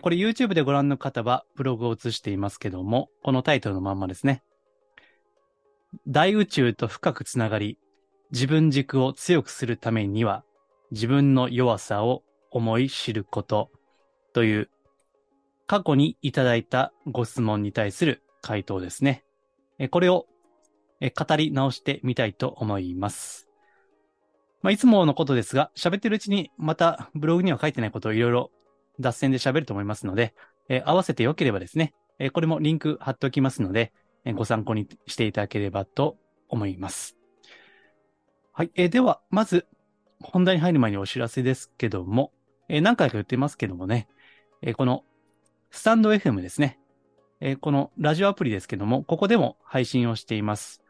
これ YouTube でご覧の方はブログを映していますけども、このタイトルのまんまですね。大宇宙と深くつながり、自分軸を強くするためには、自分の弱さを思い知ることという、過去にいただいたご質問に対する回答ですね。これを語り直してみたいと思います。まあ、いつものことですが、喋ってるうちにまたブログには書いてないことをいろいろ脱線で喋ると思いますので、えー合わせてよければですね、えーこれもリンク貼っておきますので、えーご参考にしていただければと思います。はい。えーでは、まず、本題に入る前にお知らせですけども、えー何回か言ってますけどもね、えーこの、スタンド FM ですね。えーこのラジオアプリですけども、ここでも配信をしています。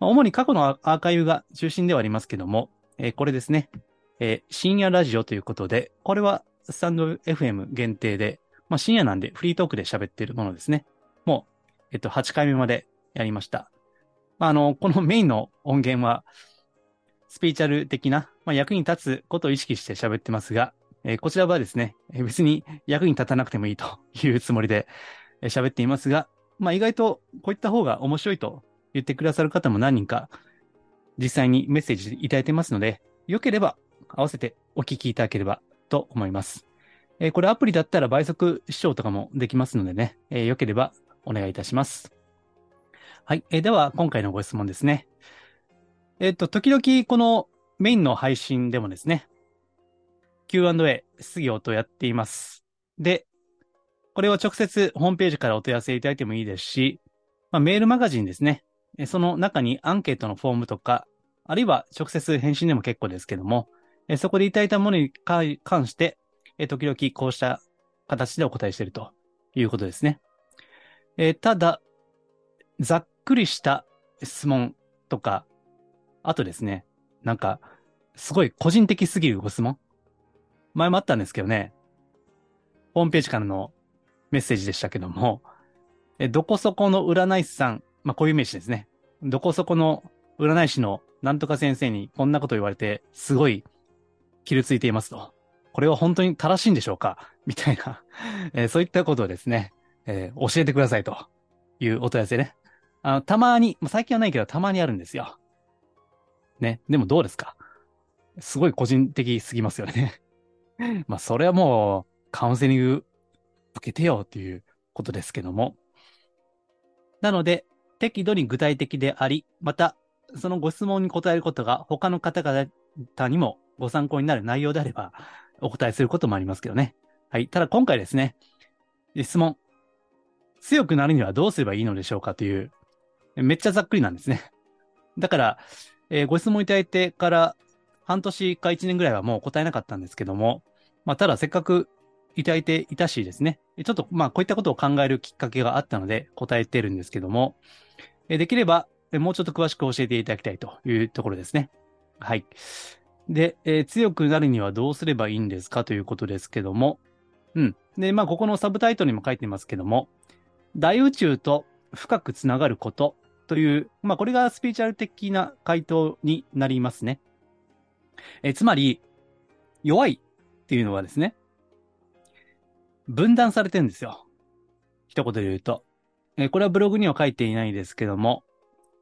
まあ主に過去のアーカイブが中心ではありますけども、えーこれですね、えー深夜ラジオということで、これはスタンド FM 限定で、まあ深夜なんでフリートークで喋ってるものですね。もう、えっと、8回目までやりました。まあ、あの、このメインの音源は、スピーチャル的な、まあ、役に立つことを意識して喋ってますが、えーこちらはですね、えー別に役に立たなくてもいいというつもりでえー喋っていますが、まあ、意外とこういった方が面白いと言ってくださる方も何人か実際にメッセージいただいてますので、よければ合わせてお聞きいただければと思います。えーこれアプリだったら倍速視聴とかもできますのでね、えーよければお願いいたします。はい。えーでは、今回のご質問ですね。えっ、と、時々このメインの配信でもですね、Q&A、質疑応答やっています。で、これを直接ホームページからお問い合わせいただいてもいいですし、まあ、メールマガジンですね。その中にアンケートのフォームとか、あるいは直接返信でも結構ですけども、えそこでいただいたものに関して、え時々こうした形でお答えしているということですね。えただ、ざっくりした質問とか、あとですね、なんか、すごい個人的すぎるご質問前もあったんですけどね、ホームページからのメッセージでしたけども、えどこそこの占い師さん、まあこういう名詞ですね。どこそこの占い師のなんとか先生にこんなこと言われて、すごい傷ついていますと。これは本当に正しいんでしょうか？みたいな、えーそういったことをですね、えー教えてくださいというお問い合わせね。あの、たまに、まあ最近はないけどたまにあるんですよ。ね。でもどうですか？すごい個人的すぎますよね。まあそれはもうカウンセリング受けてよっていうことですけども。なので、適度に具体的であり、また、そのご質問に答えることが他の方々にもご参考になる内容であれば、お答えすることもありますけどね。はい。ただ今回ですね、質問。強くなるにはどうすればいいのでしょうかという、めっちゃざっくりなんですね。だから、えーご質問いただいてから半年か1年ぐらいはもう答えなかったんですけども、まあ、ただせっかくいただいていたしですね、ちょっとまあこういったことを考えるきっかけがあったので答えてるんですけども、できればもうちょっと詳しく教えていただきたいというところですね。はい。で、えー強くなるにはどうすればいいんですかということですけども、うん。で、まあここのサブタイトルにも書いてますけども、大宇宙と深くつながることという、まあこれがスピーチャル的な回答になりますね。えーつまり、弱いっていうのはですね、分断されてるんですよ。一言で言うと。えーこれはブログには書いていないですけども、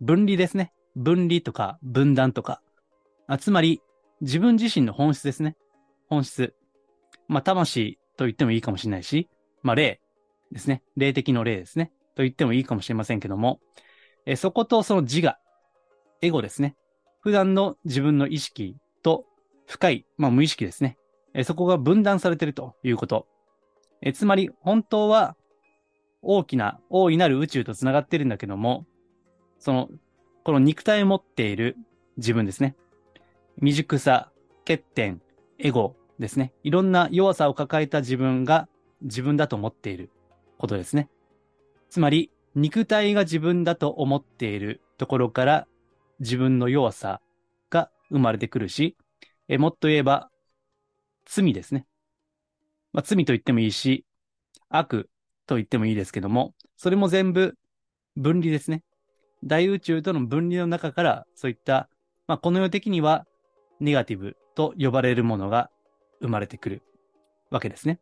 分離ですね。分離とか分断とか。あつまり、自分自身の本質ですね。本質。まあ、魂と言ってもいいかもしれないし、まあ、霊ですね。霊的の霊ですね。と言ってもいいかもしれませんけども、えそことその自我、エゴですね。普段の自分の意識と深い、まあ、無意識ですね。えそこが分断されているということ。えつまり、本当は大きな、大いなる宇宙と繋がってるんだけども、その、この肉体を持っている自分ですね。未熟さ、欠点、エゴですね。いろんな弱さを抱えた自分が自分だと思っていることですね。つまり、肉体が自分だと思っているところから自分の弱さが生まれてくるし、えもっと言えば、罪ですね。まあ、罪と言ってもいいし、悪と言ってもいいですけども、それも全部分離ですね。大宇宙との分離の中から、そういった、まあ、この世的にはネガティブと呼ばれるものが生まれてくるわけですね。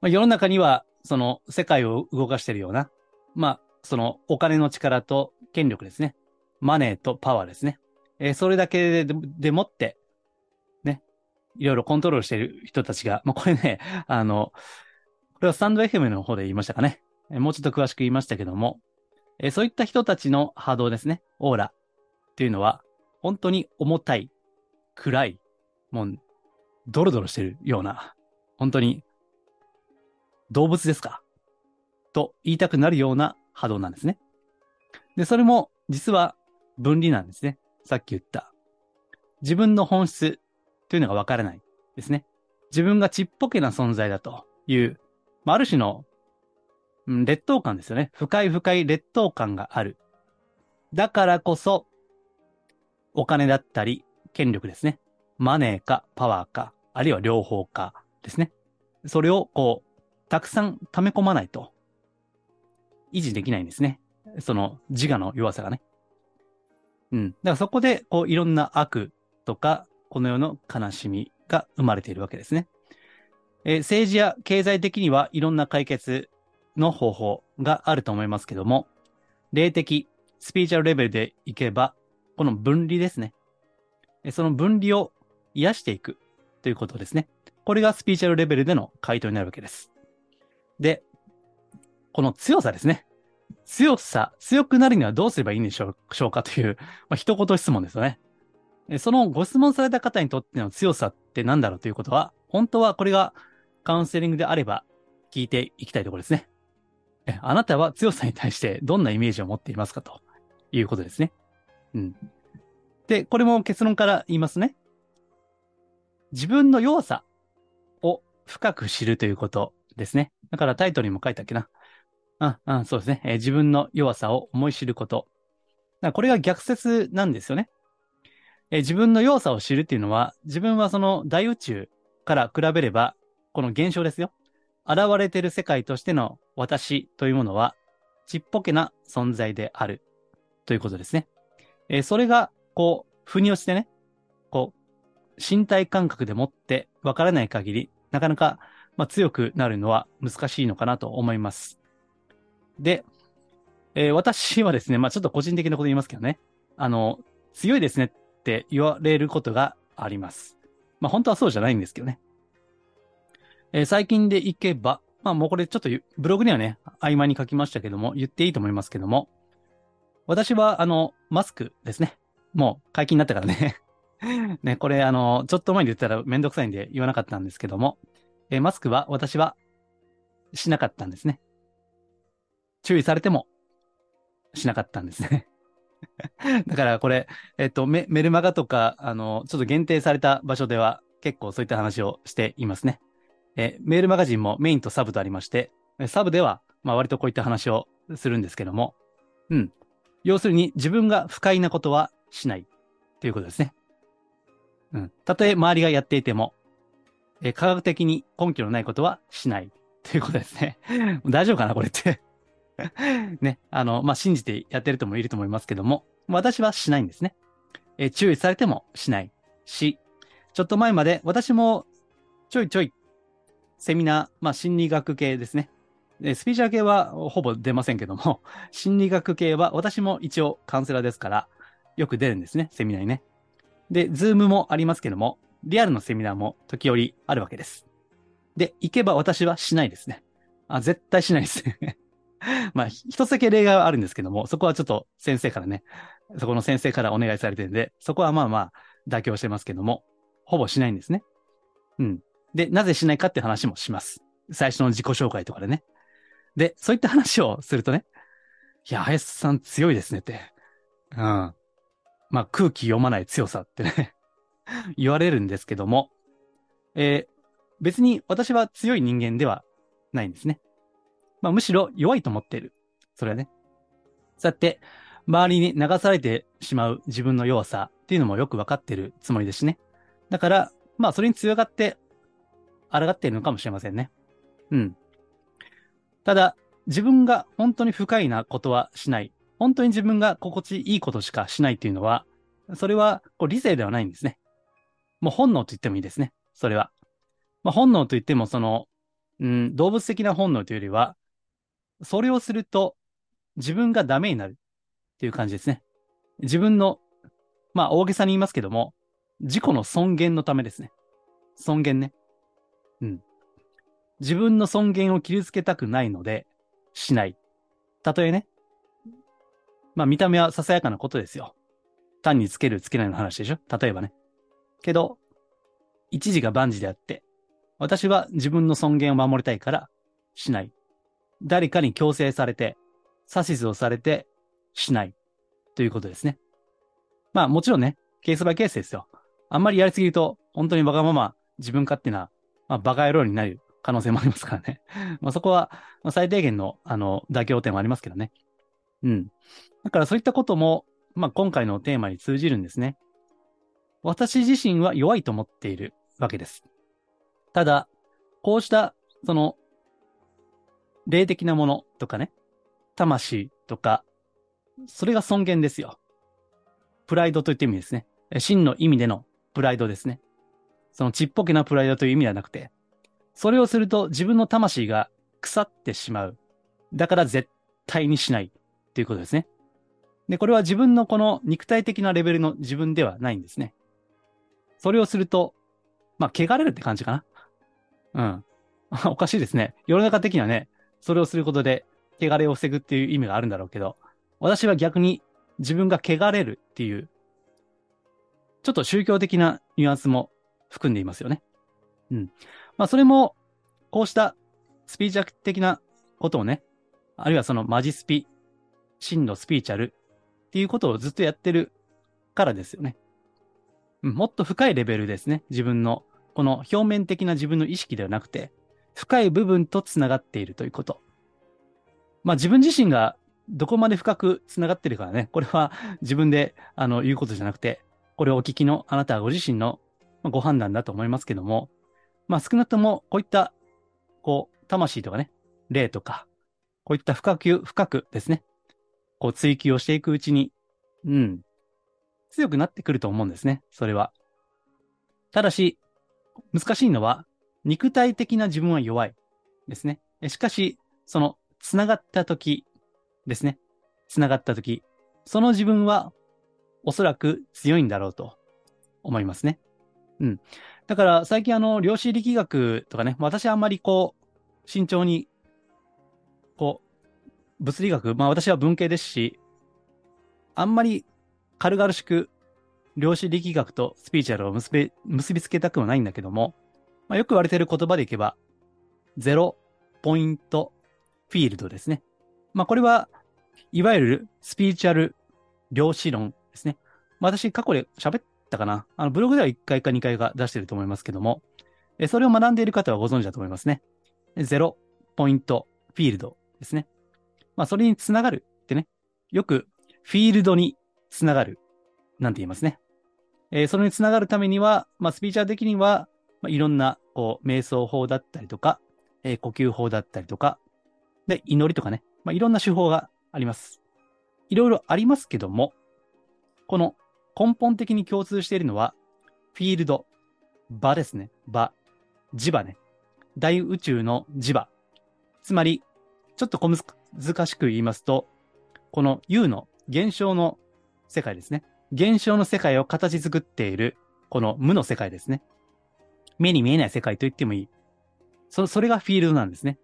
まあ、世の中には、その世界を動かしているような、まあ、そのお金の力と権力ですね。マネーとパワーですね。えー、それだけででもって、ね、いろいろコントロールしている人たちが、まあ、これね、あの、これはスタンド FM の方で言いましたかね。え、もうちょっと詳しく言いましたけども、えー、そういった人たちの波動ですね。オーラっていうのは、本当に重たい、暗い、もう、ドロドロしてるような、本当に、動物ですか？と言いたくなるような波動なんですね。で、それも実は分離なんですね。さっき言った。自分の本質というのがわからないですね。自分がちっぽけな存在だという、まあ、ある種の、うん、劣等感ですよね。深い深い劣等感がある。だからこそ、お金だったり、権力ですね。マネーかパワーか、あるいは両方かですね。それをこう、たくさん溜め込まないと、維持できないんですね。その自我の弱さがね。うん。だからそこで、こう、いろんな悪とか、この世の悲しみが生まれているわけですね。えー、政治や経済的にはいろんな解決の方法があると思いますけども、霊的、スピーチャルレベルでいけば、この分離ですね。その分離を癒していくということですね。これがスピーチャルレベルでの回答になるわけです。で、この強さですね。強さ、強くなるにはどうすればいいんでしょうかという、まあ、一言質問ですよね。そのご質問された方にとっての強さって何だろうということは、本当はこれがカウンセリングであれば聞いていきたいところですね。あなたは強さに対してどんなイメージを持っていますかということですね。うん。で、これも結論から言いますね。自分の弱さを深く知るということですね。だからタイトルにも書いたっけな。あ、あそうですね、えー、自分の弱さを思い知ること。これが逆説なんですよね、えー、自分の弱さを知るっていうのは、自分はその大宇宙から比べれば、この現象ですよ。現れてる世界としての私というものは、ちっぽけな存在であるということですね。えー、それが、こう、腑に落ちてね、こう、身体感覚でもってわからない限り、なかなか、まあ、強くなるのは難しいのかなと思います。で、えー、私はですね、まあちょっと個人的なこと言いますけどね、あの、強いですねって言われることがあります。まあ本当はそうじゃないんですけどね。えー、最近でいけば、まあもうこれちょっとブログにはね、合間に書きましたけども、言っていいと思いますけども、私はあの、マスクですね。もう解禁になったからね ね、これあの、ちょっと前に言ったらめんどくさいんで言わなかったんですけども、えー、マスクは私はしなかったんですね。注意されてもしなかったんですね だからこれ、えっとメ、メルマガとか、あの、ちょっと限定された場所では結構そういった話をしていますね。えメールマガジンもメインとサブとありまして、サブでは、まあ割とこういった話をするんですけども、うん。要するに自分が不快なことはしないということですね。うん。たとえ周りがやっていても、え科学的に根拠のないことはしないということですね。大丈夫かなこれって ね、あの、まあ、信じてやってる人もいると思いますけども、私はしないんですね。え、注意されてもしないし、ちょっと前まで私もちょいちょいセミナー、まあ、心理学系ですね。スピリチュアル系はほぼ出ませんけども、心理学系は私も一応カウンセラーですから、よく出るんですね、セミナーにね。で、 Zoom もありますけども、リアルのセミナーも時折あるわけです。で、行けば私はしないですね。あ、絶対しないですね。まあ、一つだけ例外はあるんですけども、そこはちょっと先生からね、そこの先生からお願いされてるんで、そこはまあまあ妥協してますけども、ほぼしないんですね。うん。で、なぜしないかって話もします。最初の自己紹介とかでね。で、そういった話をするとね、いや、林さん強いですねって。うん。まあ、空気読まない強さってね 言われるんですけども、えー、別に私は強い人間ではないんですね。まあ、むしろ弱いと思っている。それはね。そうやって、周りに流されてしまう自分の弱さっていうのもよくわかってるつもりですしね。だから、まあ、それに強がって、抗っているのかもしれませんね。うん。ただ、自分が本当に不快なことはしない。本当に自分が心地いいことしかしないっていうのは、それはこう理性ではないんですね。もう本能と言ってもいいですね。それは。まあ、本能と言っても、その、うん、動物的な本能というよりは、それをすると自分がダメになるっていう感じですね。自分の、まあ大げさに言いますけども、自己の尊厳のためですね。尊厳ね。うん。自分の尊厳を傷つけたくないので、しない。たとえね。まあ見た目はささやかなことですよ。単につけるつけないの話でしょ例えばね。けど、一時が万事であって、私は自分の尊厳を守りたいから、しない。誰かに強制されて、指図をされて、しない。ということですね。まあもちろんね、ケースバイケースですよ。あんまりやりすぎると、本当にわがまま自分勝手な、まあ、バカ野郎になる可能性もありますからね。まあそこは、最低限の、あの、妥協点はありますけどね。うん。だからそういったことも、まあ今回のテーマに通じるんですね。私自身は弱いと思っているわけです。ただ、こうした、その、霊的なものとかね、魂とか、それが尊厳ですよ。プライドといって意味ですね。真の意味でのプライドですね。そのちっぽけなプライドという意味ではなくて、それをすると自分の魂が腐ってしまう。だから絶対にしないっていうことですね。で、これは自分のこの肉体的なレベルの自分ではないんですね。それをすると、まあ、汚れるって感じかな。うん。おかしいですね。世の中的にはね、それをすることで、汚れを防ぐっていう意味があるんだろうけど、私は逆に自分が汚れるっていう、ちょっと宗教的なニュアンスも含んでいますよね。うん。まあ、それも、こうしたスピーチャル的なことをね、あるいはそのマジスピ、真のスピーチャルっていうことをずっとやってるからですよね。もっと深いレベルですね。自分の、この表面的な自分の意識ではなくて、深い部分と繋がっているということ。まあ自分自身がどこまで深く繋がってるからね、これは 自分であの言うことじゃなくて、これをお聞きのあなたご自身のご判断だと思いますけども、まあ少なくともこういった、こう、魂とかね、霊とか、こういった深く、深くですね、こう追求をしていくうちに、うん、強くなってくると思うんですね、それは。ただし、難しいのは、肉体的な自分は弱いですね。しかし、その、繋がった時ですね。繋がった時、その自分はおそらく強いんだろうと思いますね。うん。だから最近あの、量子力学とかね、私あんまりこう、慎重に、こう、物理学、まあ私は文系ですし、あんまり軽々しく量子力学とスピーチャルを結び結びつけたくはないんだけども、まあ、よく言われてる言葉でいけば、ゼロポイントフィールドですね。まあ、これは、いわゆるスピーチャル量子論ですね。まあ、私過去で喋ったかな。あの、ブログでは1回か2回か出してると思いますけども、それを学んでいる方はご存知だと思いますね。ゼロポイントフィールドですね。まあ、それにつながるってね。よく、フィールドにつながる。なんて言いますね。えー、それにつながるためには、まあ、スピーチャー的には、まあ、いろんな、こう、瞑想法だったりとか、えー、呼吸法だったりとか、で、祈りとかね、まあ、いろんな手法があります。いろいろありますけども、この根本的に共通しているのは、フィールド、場ですね。場、磁場ね。大宇宙の磁場。つまり、ちょっと小難しく言いますと、この U の現象の世界ですね。現象の世界を形作っている、この無の世界ですね。目に見えない世界と言ってもいい。そ、それがフィールドなんですね。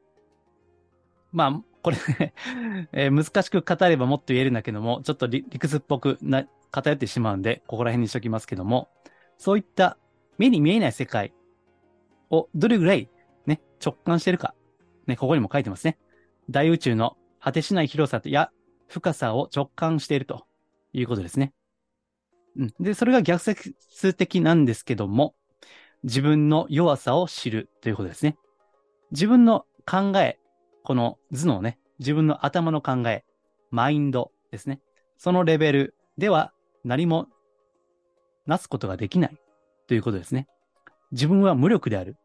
まあ、これね えー、難しく語ればもっと言えるんだけども、ちょっと理屈っぽくな、偏ってしまうんで、ここら辺にしときますけども、そういった目に見えない世界をどれぐらいね、直感してるか。ね、ここにも書いてますね。大宇宙の果てしない広さや深さを直感しているということですね。うん。で、それが逆説的なんですけども、自分の弱さを知るということですね。自分の考え、この頭脳ね、自分の頭の考え、マインドですね。そのレベルでは何もなすことができないということですね。自分は無力である。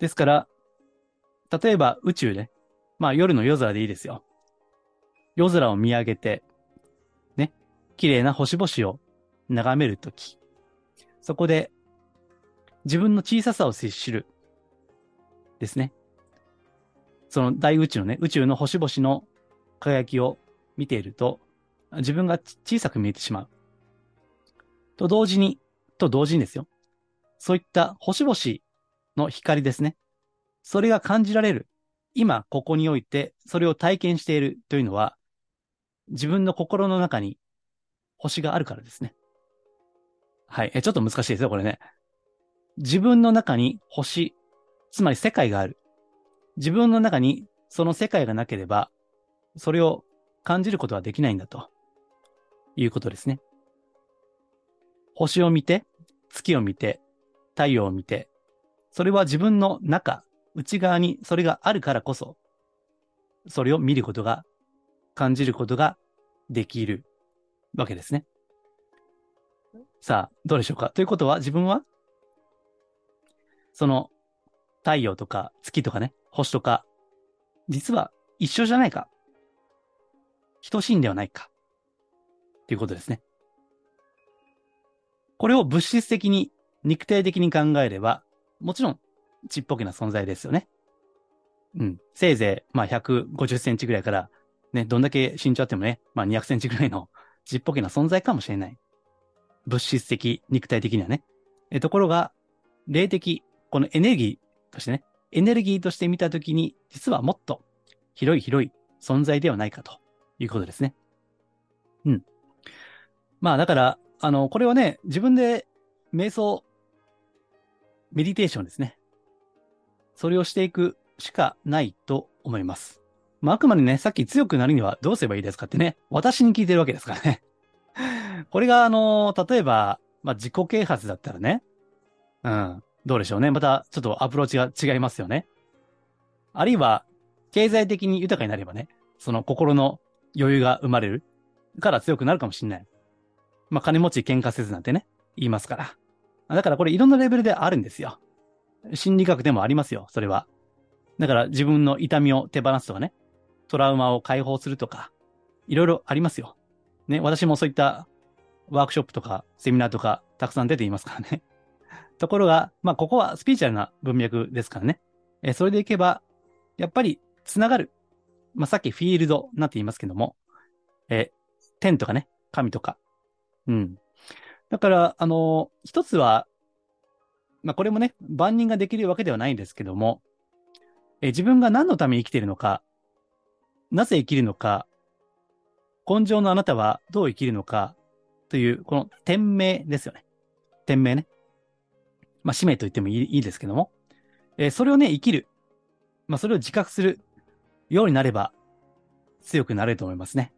ですから、例えば宇宙で、まあ夜の夜空でいいですよ。夜空を見上げて、ね、綺麗な星々を眺めるとき、そこで自分の小ささを知る。ですね。その大宇宙のね、宇宙の星々の輝きを見ていると、自分が小さく見えてしまう。と同時に、と同時にですよ。そういった星々の光ですね。それが感じられる。今、ここにおいて、それを体験しているというのは、自分の心の中に星があるからですね。はい。え、ちょっと難しいですよ、これね。自分の中に星、つまり世界がある。自分の中にその世界がなければ、それを感じることはできないんだということですね。星を見て、月を見て、太陽を見て、それは自分の中、内側にそれがあるからこそ、それを見ることが、感じることができるわけですね。さあ、どうでしょうか？ということは、自分は、その、太陽とか月とかね、星とか、実は一緒じゃないか。等しいんではないか。ということですね。これを物質的に、肉体的に考えれば、もちろん、ちっぽけな存在ですよね。うん。せいぜい、まあ、150センチぐらいから、ね、どんだけ身長あってもね、まあ、200センチぐらいのちっぽけな存在かもしれない。物質的、肉体的にはね。えところが、霊的、このエネルギーとしてね、エネルギーとして見たときに、実はもっと広い広い存在ではないかということですね。うん。まあだから、あの、これはね、自分で瞑想、メディテーションですね。それをしていくしかないと思います。まあ、あくまでね、さっき強くなるにはどうすればいいですかってね、私に聞いてるわけですからね。これが、あの、例えば、まあ、自己啓発だったらね、うん、どうでしょうね。また、ちょっとアプローチが違いますよね。あるいは、経済的に豊かになればね、その心の余裕が生まれるから強くなるかもしれない。まあ、金持ち喧嘩せずなんてね、言いますから。だからこれいろんなレベルであるんですよ。心理学でもありますよ、それは。だから自分の痛みを手放すとかね、トラウマを解放するとか、いろいろありますよ。ね、私もそういったワークショップとかセミナーとかたくさん出ていますからね。ところが、まあ、ここはスピーチャルな文脈ですからね。えそれでいけば、やっぱりつながる。まあ、さっきフィールドなんて言いますけども、え天とかね、神とか。うん。だから、あのー、一つは、まあ、これもね、万人ができるわけではないんですけども、え自分が何のために生きているのか、なぜ生きるのか、根性のあなたはどう生きるのかという、この天命ですよね。天命ね。まあ、使命と言ってもいいいいですけども、えー、それをね、生きる。まあ、それを自覚するようになれば、強くなれると思いますね。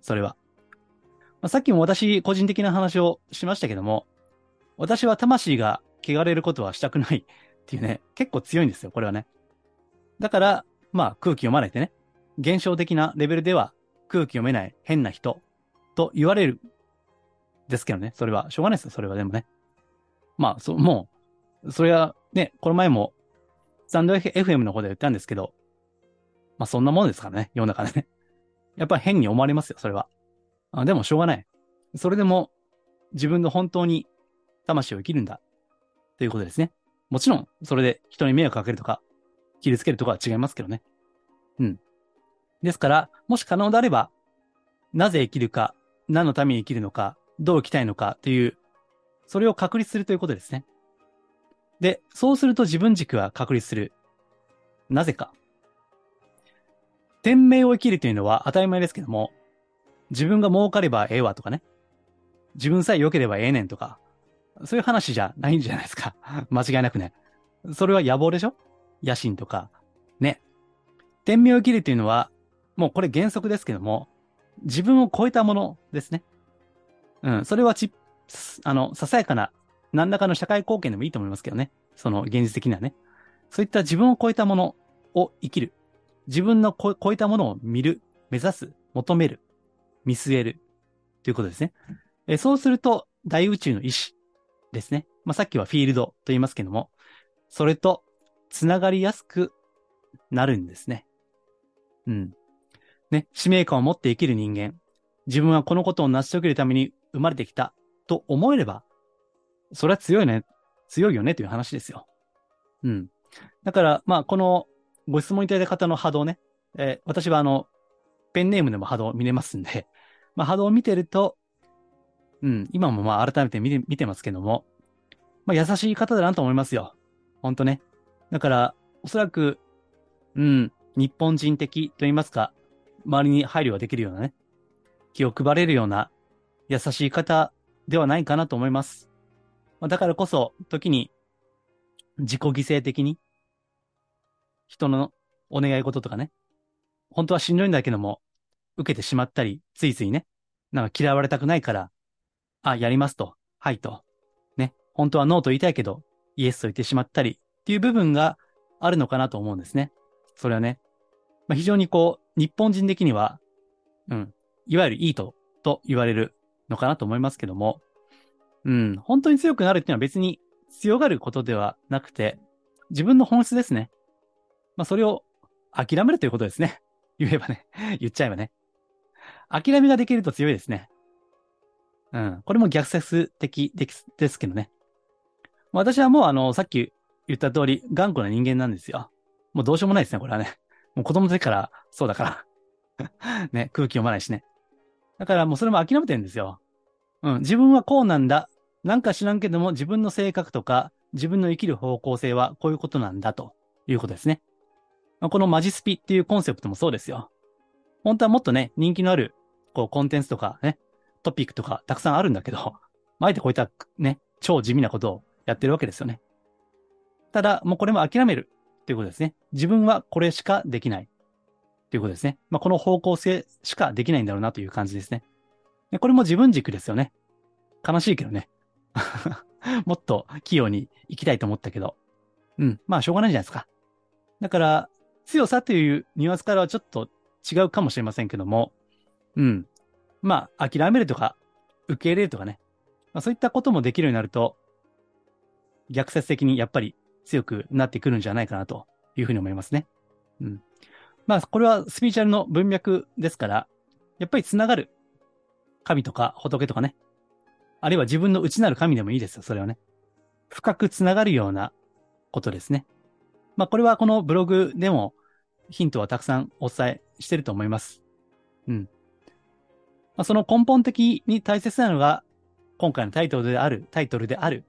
それは。まあ、さっきも私、個人的な話をしましたけども、私は魂が汚れることはしたくないっていうね、結構強いんですよ、これはね。だから、まあ空気読まれてね、現象的なレベルでは空気読めない変な人と言われるですけどね、それは。しょうがないですよ、それはでもね。まあ、そ、もう、それはね、この前も、スタンド FM の方で言ったんですけど、まあそんなもんですからね、世の中でね。やっぱり変に思われますよ、それは。あでもしょうがない。それでも、自分の本当に魂を生きるんだ。ということですね。もちろん、それで人に迷惑かけるとか、切りつけるとかは違いますけどね。うん。ですから、もし可能であれば、なぜ生きるか、何のために生きるのか、どう生きたいのかという、それを確立するということですね。で、そうすると自分軸は確立する。なぜか。天命を生きるというのは当たり前ですけども、自分が儲かればええわとかね。自分さえ良ければええねんとか、そういう話じゃないんじゃないですか。間違いなくね。それは野望でしょ？野心とか。ね。天命を生きるというのは、もうこれ原則ですけども、自分を超えたものですね。うん。それはち、あの、ささやかな何らかの社会貢献でもいいと思いますけどね。その現実的にはね。そういった自分を超えたものを生きる。自分の超えたものを見る、目指す、求める、見据える。ということですね。えそうすると、大宇宙の意志ですね。まあ、さっきはフィールドと言いますけども、それとつながりやすくなるんですね。うん。ね、使命感を持って生きる人間。自分はこのことを成し遂げるために生まれてきたと思えれば、それは強いね、強いよねという話ですよ。うん。だから、まあ、このご質問いただいた方の波動ね、えー、私はあの、ペンネームでも波動見れますんで、まあ、波動を見てると、うん、今もまあ改めて見て見てますけども、まあ、優しい方だなと思いますよ。ほんとね。だから、おそらく、うん、日本人的と言いますか、周りに配慮ができるようなね、気を配れるような優しい方ではないかなと思います。まあ、だからこそ、時に自己犠牲的に、人のお願い事とかね、本当はしんどいんだけども、受けてしまったり、ついついね、なんか嫌われたくないから、あ、やりますと、はいと、ね、本当はノーと言いたいけど、イエスと言ってしまったりっていう部分があるのかなと思うんですね。それはね、まあ、非常にこう、日本人的には、うん、いわゆるいいと、と言われるのかなと思いますけども、うん、本当に強くなるっていうのは別に強がることではなくて、自分の本質ですね。まあ、それを諦めるということですね。言えばね。言っちゃえばね。諦めができると強いですね。うん。これも逆説的ですけどね。私はもうあの、さっき言った通り、頑固な人間なんですよ。もうどうしようもないですね、これはね。もう子供の時からそうだから。ね、空気読まないしね。だからもうそれも諦めてるんですよ。うん、自分はこうなんだ。なんか知らんけども、自分の性格とか、自分の生きる方向性はこういうことなんだということですね。このマジスピっていうコンセプトもそうですよ。本当はもっとね、人気のある、こう、コンテンツとかね、トピックとかたくさんあるんだけど、あえてこういったね、超地味なことをやってるわけですよね。ただ、もうこれも諦めるということですね。自分はこれしかできない。ということですね。まあ、この方向性しかできないんだろうなという感じですね。これも自分軸ですよね。悲しいけどね。もっと器用に行きたいと思ったけど。うん。まあ、しょうがないじゃないですか。だから、強さというニュアンスからはちょっと違うかもしれませんけども、うん。まあ、諦めるとか、受け入れるとかね。まあ、そういったこともできるようになると、逆説的にやっぱり強くなってくるんじゃないかなというふうに思いますね。うん。まあ、これはスピーチャルの文脈ですから、やっぱりつながる神とか仏とかね。あるいは自分の内なる神でもいいですよ、それはね。深くつながるようなことですね。まあ、これはこのブログでもヒントはたくさんお伝えしてると思います。うん。まあ、その根本的に大切なのが、今回のタイトルである、タイトルである、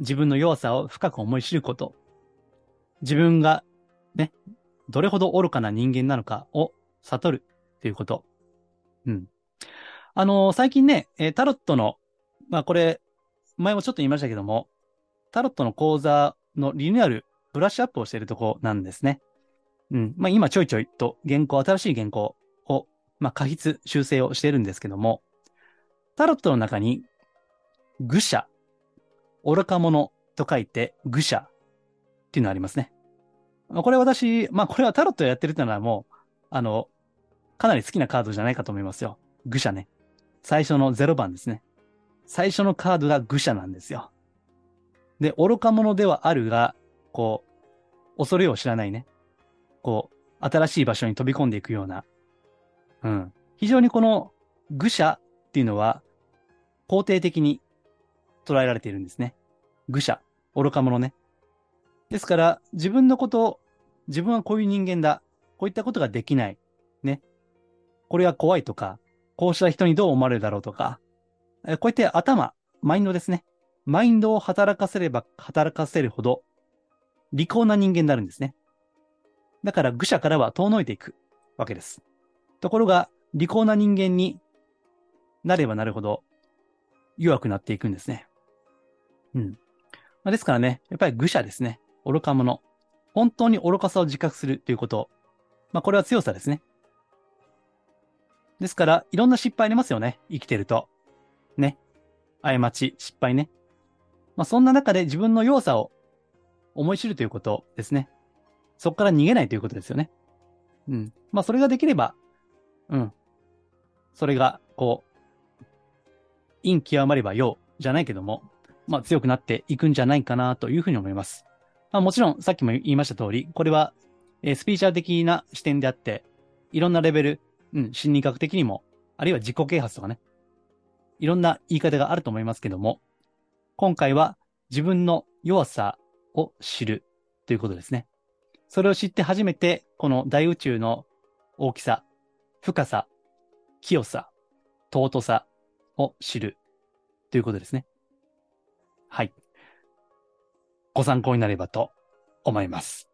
自分の弱さを深く思い知ること。自分が、ね、どれほど愚かな人間なのかを悟るということ。うん。あのー、最近ね、えタロットの、まあこれ、前もちょっと言いましたけども、タロットの講座のリニューアル、ブラッシュアップをしているとこなんですね。うん。まあ今ちょいちょいと原稿、新しい原稿を、まあ過筆、修正をしているんですけども、タロットの中に、愚者、愚か者と書いて、愚者っていうのありますね。まこれ私、まあこれはタロットやってるってのはもう、あの、かなり好きなカードじゃないかと思いますよ。愚者ね。最初の0番ですね。最初のカードが愚者なんですよ。で、愚か者ではあるが、こう、恐れを知らないね。こう、新しい場所に飛び込んでいくような。うん。非常にこの愚者っていうのは、肯定的に捉えられているんですね。愚者、愚か者ね。ですから、自分のことを、自分はこういう人間だ。こういったことができない。ね。これは怖いとか、こうした人にどう思われるだろうとか、こうやって頭、マインドですね。マインドを働かせれば働かせるほど、利口な人間になるんですね。だから愚者からは遠のいていくわけです。ところが、利口な人間になればなるほど弱くなっていくんですね。うん。まあ、ですからね、やっぱり愚者ですね。愚か者。本当に愚かさを自覚するということ。まあ、これは強さですね。ですから、いろんな失敗ありますよね。生きてると。ね。過ち、失敗ね。まあ、そんな中で自分の弱さを思い知るということですね。そこから逃げないということですよね。うん。まあ、それができれば、うん。それが、こう、陰極まれば陽じゃないけども、まあ、強くなっていくんじゃないかなというふうに思います。まあ、もちろん、さっきも言いました通り、これは、えー、スピーチャー的な視点であって、いろんなレベル、うん、心理学的にも、あるいは自己啓発とかね、いろんな言い方があると思いますけども、今回は自分の弱さを知るということですね。それを知って初めて、この大宇宙の大きさ、深さ、清さ、尊さを知るということですね。はい。ご参考になればと思います。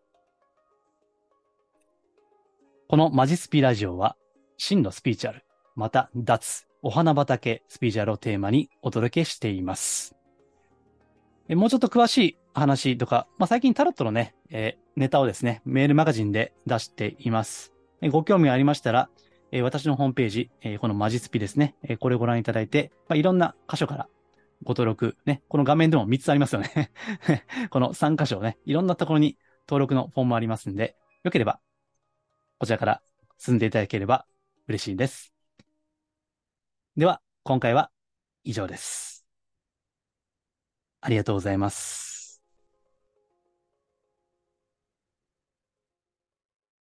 このマジスピラジオは、真のスピーチュアル、また脱、お花畑スピーチュアルをテーマにお届けしています。もうちょっと詳しい話とか、まあ、最近タロットのね、えー、ネタをですね、メールマガジンで出しています。えご興味ありましたら、え、私のホームページ、え、このマジスピですね、えこれをご覧いただいて、まあ、いろんな箇所からご登録、ね、この画面でも3つありますよね この3箇所ね、いろんなところに登録のフォームありますんで、よければ、こちらから進んでいただければ嬉しいです。では、今回は以上です。ありがとうございます。